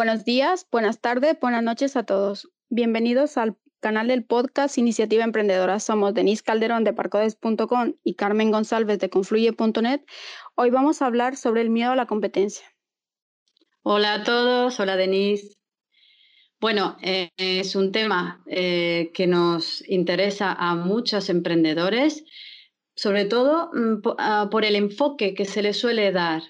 Buenos días, buenas tardes, buenas noches a todos. Bienvenidos al canal del podcast Iniciativa Emprendedora. Somos Denise Calderón de Parcodes.com y Carmen González de Confluye.net. Hoy vamos a hablar sobre el miedo a la competencia. Hola a todos, hola Denise. Bueno, eh, es un tema eh, que nos interesa a muchos emprendedores, sobre todo mm, ah, por el enfoque que se le suele dar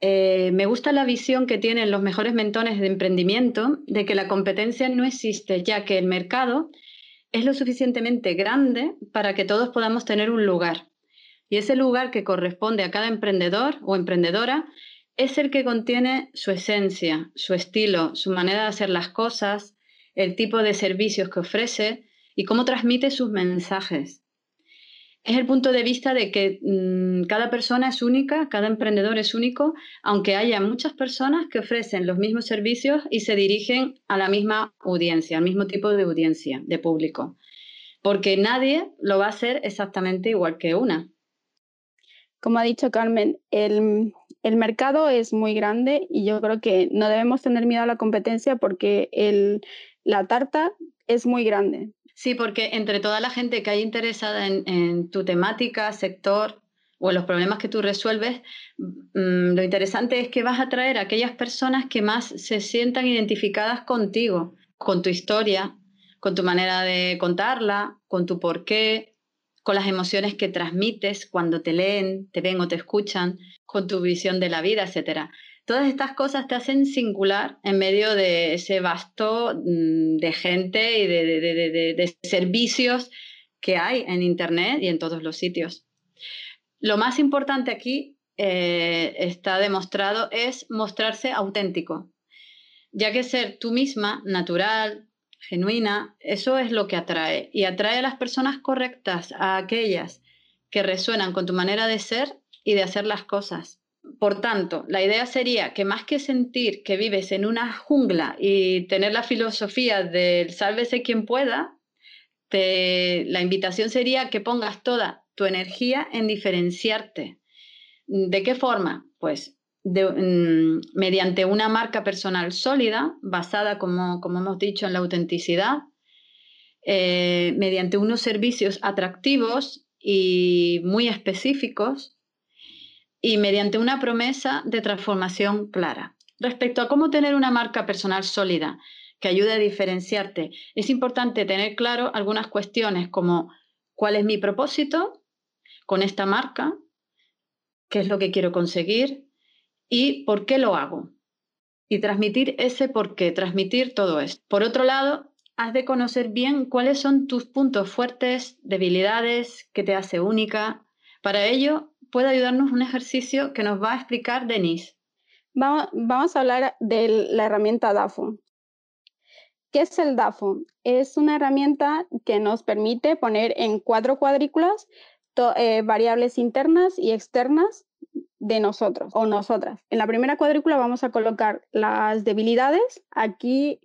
eh, me gusta la visión que tienen los mejores mentores de emprendimiento de que la competencia no existe, ya que el mercado es lo suficientemente grande para que todos podamos tener un lugar. Y ese lugar que corresponde a cada emprendedor o emprendedora es el que contiene su esencia, su estilo, su manera de hacer las cosas, el tipo de servicios que ofrece y cómo transmite sus mensajes es el punto de vista de que mm, cada persona es única, cada emprendedor es único, aunque haya muchas personas que ofrecen los mismos servicios y se dirigen a la misma audiencia, al mismo tipo de audiencia, de público. Porque nadie lo va a hacer exactamente igual que una. Como ha dicho Carmen, el, el mercado es muy grande y yo creo que no debemos tener miedo a la competencia porque el, la tarta es muy grande. Sí, porque entre toda la gente que hay interesada en, tu temática, sector o en los problemas que tú resuelves, mm, lo interesante es que vas a traer a aquellas personas que más se sientan identificadas contigo, con tu historia, con tu manera de contarla, con tu porqué, con las emociones que transmites cuando te leen, te ven o te escuchan, con tu visión de la vida, etcétera. Todas estas cosas te hacen singular en medio de ese vasto mm, de gente y de, servicios que hay en Internet y en todos los sitios. Lo más importante aquí eh, está demostrado es mostrarse auténtico, ya que ser tú misma, natural, genuina, eso es lo que atrae y atrae a las personas correctas, a aquellas que resuenan con tu manera de ser y de hacer las cosas. Por tanto, la idea sería que más que sentir que vives en una jungla y tener la filosofía del sálvese quien pueda, la invitación sería que pongas toda tu energía en diferenciarte. ¿De qué forma? Pues mm, mediante una marca personal sólida, basada, como, hemos dicho, en la autenticidad, eh, mediante unos servicios atractivos y muy específicos, y mediante una promesa de transformación clara. Respecto a cómo tener una marca personal sólida que ayude a diferenciarte, es importante tener claro algunas cuestiones como cuál es mi propósito con esta marca, qué es lo que quiero conseguir y por qué lo hago. Y transmitir ese por qué, transmitir todo esto. Por otro lado, has de conocer bien cuáles son tus puntos fuertes, debilidades, que te hace única. Para ello, puede ayudarnos un ejercicio que nos va a explicar Denise. Vamos, a hablar de la herramienta DAFO. ¿Qué es el DAFO? Es una herramienta que nos permite poner en cuatro cuadrículas eh, variables internas y externas de nosotros o nosotras. En la primera cuadrícula vamos a colocar las debilidades. Aquí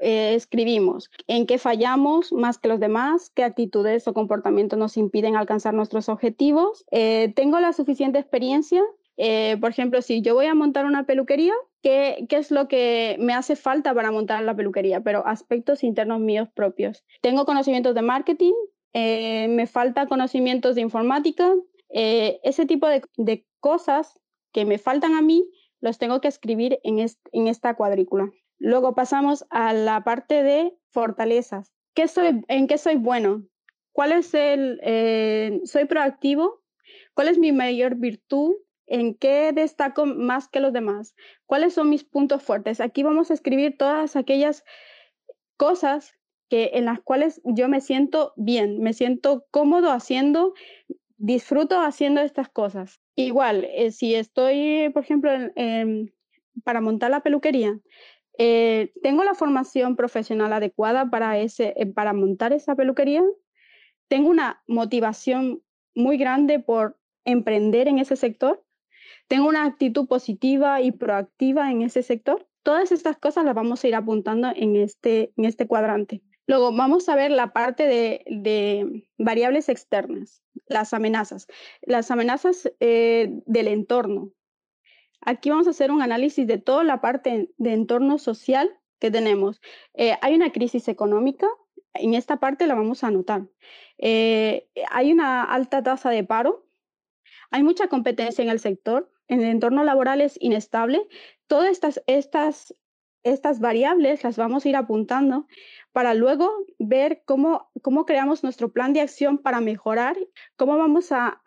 eh, escribimos en qué fallamos más que los demás, qué actitudes o comportamientos nos impiden alcanzar nuestros objetivos. Eh, tengo la suficiente experiencia. Eh, por ejemplo, si yo voy a montar una peluquería, ¿qué, ¿qué, es lo que me hace falta para montar la peluquería? Pero aspectos internos míos propios. Tengo conocimientos de marketing, me falta conocimientos de informática, ese tipo de, de, cosas que me faltan a mí, los tengo que escribir en, en esta cuadrícula. Luego pasamos a la parte de fortalezas. ¿Qué soy, ¿En qué soy bueno? ¿Cuál es el... Eh, ¿Soy proactivo? ¿Cuál es mi mayor virtud? ¿En qué destaco más que los demás? ¿Cuáles son mis puntos fuertes? Aquí vamos a escribir todas aquellas cosas que, en las cuales yo me siento bien, me siento cómodo haciendo, disfruto haciendo estas cosas. Igual, eh, si estoy, por ejemplo, para montar la peluquería, eh, ¿Tengo la formación profesional adecuada para, ese, eh, para montar esa peluquería? ¿Tengo una motivación muy grande por emprender en ese sector? ¿Tengo una actitud positiva y proactiva en ese sector? Todas estas cosas las vamos a ir apuntando en este, en este cuadrante. Luego vamos a ver la parte de, de variables externas, las amenazas. Las amenazas eh, del entorno, Aquí vamos a hacer un análisis de toda la parte de entorno social que tenemos. Eh, hay una crisis económica, en esta parte la vamos a anotar. Eh, hay una alta tasa de paro, hay mucha competencia en el sector, en el entorno laboral es inestable. Todas estas, estas, estas variables las vamos a ir apuntando para luego ver cómo, cómo creamos nuestro plan de acción para mejorar, cómo vamos a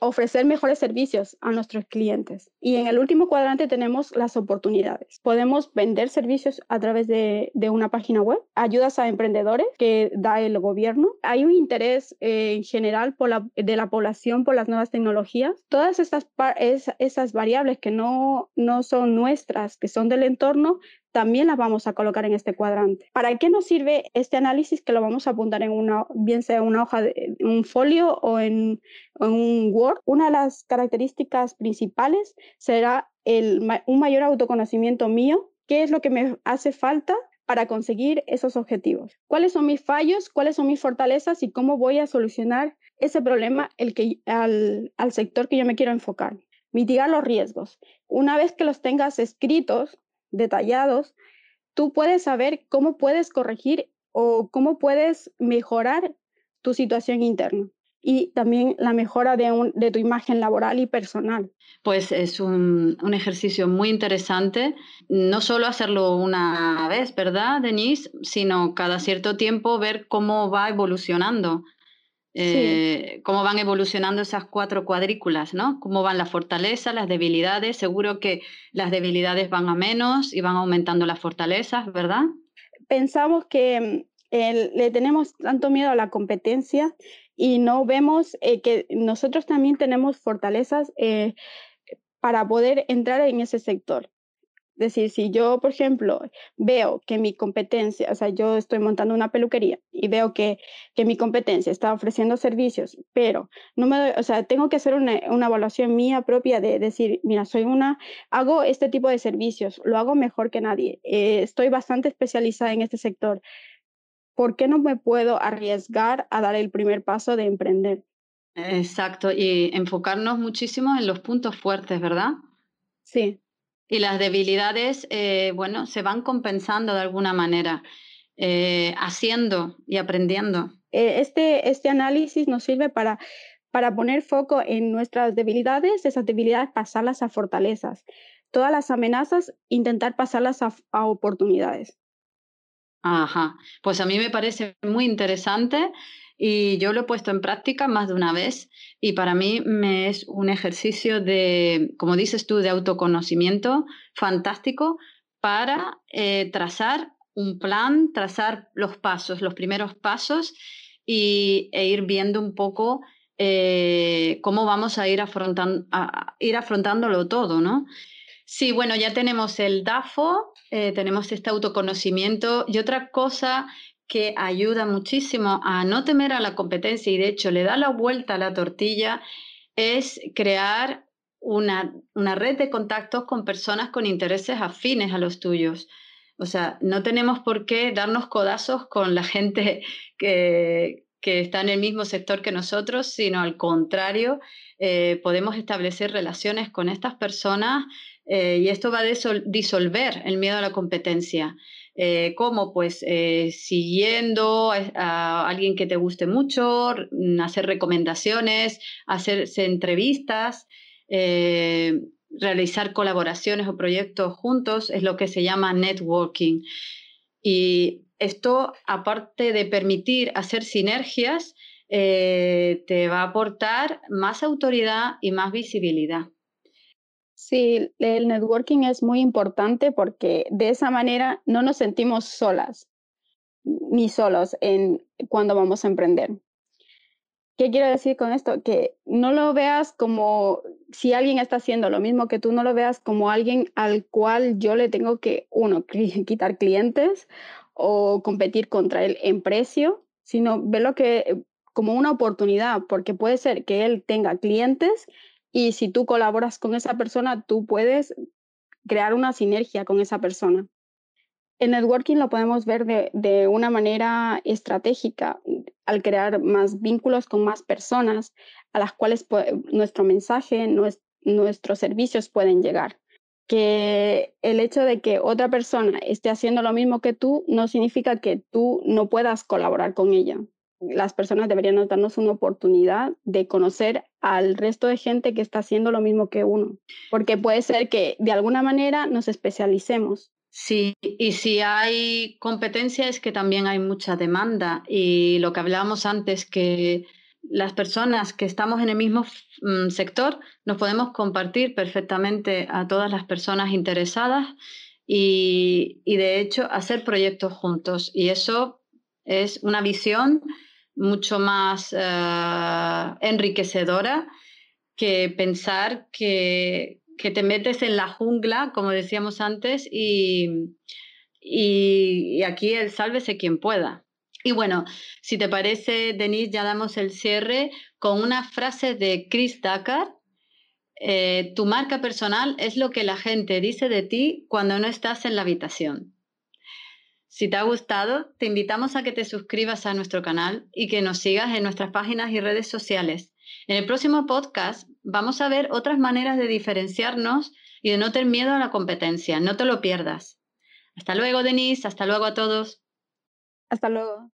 ofrecer mejores servicios a nuestros clientes. Y en el último cuadrante tenemos las oportunidades. Podemos vender servicios a través de, una página web, ayudas a emprendedores que da el gobierno. Hay un interés eh, en general por de la población por las nuevas tecnologías. Todas estas esas variables que no, no son nuestras, que son del entorno, también las vamos a colocar en este cuadrante. ¿Para qué nos sirve este análisis que lo vamos a apuntar en una, bien sea una hoja, de, un folio o en, un Word? Una de las características principales será el, un mayor autoconocimiento mío, qué es lo que me hace falta para conseguir esos objetivos. ¿Cuáles son mis fallos? ¿Cuáles son mis fortalezas? ¿Y cómo voy a solucionar ese problema el que, al, al sector que yo me quiero enfocar? Mitigar los riesgos. Una vez que los tengas escritos, detallados, tú puedes saber cómo puedes corregir o cómo puedes mejorar tu situación interna y también la mejora de, tu imagen laboral y personal. Pues es un, un, ejercicio muy interesante, no solo hacerlo una vez, ¿verdad, Denise? Sino cada cierto tiempo ver cómo va evolucionando eh, cómo van evolucionando esas cuatro cuadrículas, ¿no? Cómo van las fortalezas, las debilidades. Seguro que las debilidades van a menos y van aumentando las fortalezas, ¿verdad? Pensamos que mm, le tenemos tanto miedo a la competencia y no vemos eh, que nosotros también tenemos fortalezas eh, para poder entrar en ese sector decir, si yo, por ejemplo, veo que mi competencia, o sea, yo estoy montando una peluquería y veo que, que mi competencia está ofreciendo servicios, pero no me doy, o sea, tengo que hacer una, una, evaluación mía propia de decir, mira, soy una, hago este tipo de servicios, lo hago mejor que nadie, eh, estoy bastante especializada en este sector. ¿Por qué no me puedo arriesgar a dar el primer paso de emprender? Exacto, y enfocarnos muchísimo en los puntos fuertes, ¿verdad? Sí. Y las debilidades, eh, bueno, se van compensando de alguna manera, eh, haciendo y aprendiendo. Eh, este, este análisis nos sirve para, para poner foco en nuestras debilidades, esas debilidades pasarlas a fortalezas. Todas las amenazas, intentar pasarlas a, a oportunidades. Ajá, pues a mí me parece muy interesante y yo lo he puesto en práctica más de una vez y para mí me es un ejercicio de, como dices tú, de autoconocimiento fantástico para eh, trazar un plan, trazar los pasos, los primeros pasos y, e ir viendo un poco eh, cómo vamos a ir, a ir afrontándolo todo, ¿no? Sí, bueno, ya tenemos el DAFO, eh, tenemos este autoconocimiento y otra cosa que ayuda muchísimo a no temer a la competencia y de hecho le da la vuelta a la tortilla es crear una, una red de contactos con personas con intereses afines a los tuyos. O sea, no tenemos por qué darnos codazos con la gente que, que está en el mismo sector que nosotros, sino al contrario, eh, podemos establecer relaciones con estas personas eh, y esto va a disolver el miedo a la competencia. Eh, ¿Cómo? Pues eh, siguiendo a, alguien que te guste mucho, mm, hacer recomendaciones, hacerse entrevistas, eh, realizar colaboraciones o proyectos juntos, es lo que se llama networking. Y esto, aparte de permitir hacer sinergias, te va a aportar más autoridad y más visibilidad. Sí, el networking es muy importante porque de esa manera no nos sentimos solas ni solos cuando vamos a emprender. ¿Qué quiero decir con esto? Que no lo veas como si alguien está haciendo lo mismo que tú, no lo veas como alguien al cual yo le tengo que, uno, quitar clientes o competir contra él en precio, sino verlo que como una oportunidad, porque puede ser que él tenga clientes y si tú colaboras con esa persona, tú puedes crear una sinergia con esa persona. El networking lo podemos ver de, una manera estratégica al crear más vínculos con más personas a las cuales nuestro mensaje, nuestros servicios pueden llegar. Que el hecho de que otra persona esté haciendo lo mismo que tú no significa que tú no puedas colaborar con ella. Las personas deberían darnos una oportunidad de conocer al resto de gente que está haciendo lo mismo que uno, porque puede ser que de alguna manera nos especialicemos Sí, y si hay competencia es que también hay mucha demanda y lo que hablábamos antes, que las personas que estamos en el mismo mm, sector nos podemos compartir perfectamente a todas las personas interesadas y, de hecho hacer proyectos juntos. Y eso es una visión mucho más eh, enriquecedora que pensar que, que te metes en la jungla, como decíamos antes, y, y, aquí el sálvese quien pueda. Y bueno, si te parece, Denise, ya damos el cierre con una frase de Chris Tucker. Eh, tu marca personal es lo que la gente dice de ti cuando no estás en la habitación. Si te ha gustado, te invitamos a que te suscribas a nuestro canal y que nos sigas en nuestras páginas y redes sociales. En el próximo podcast vamos a ver otras maneras de diferenciarnos y de no tener miedo a la competencia. No te lo pierdas. Hasta luego, Denise. Hasta luego a todos. Hasta luego.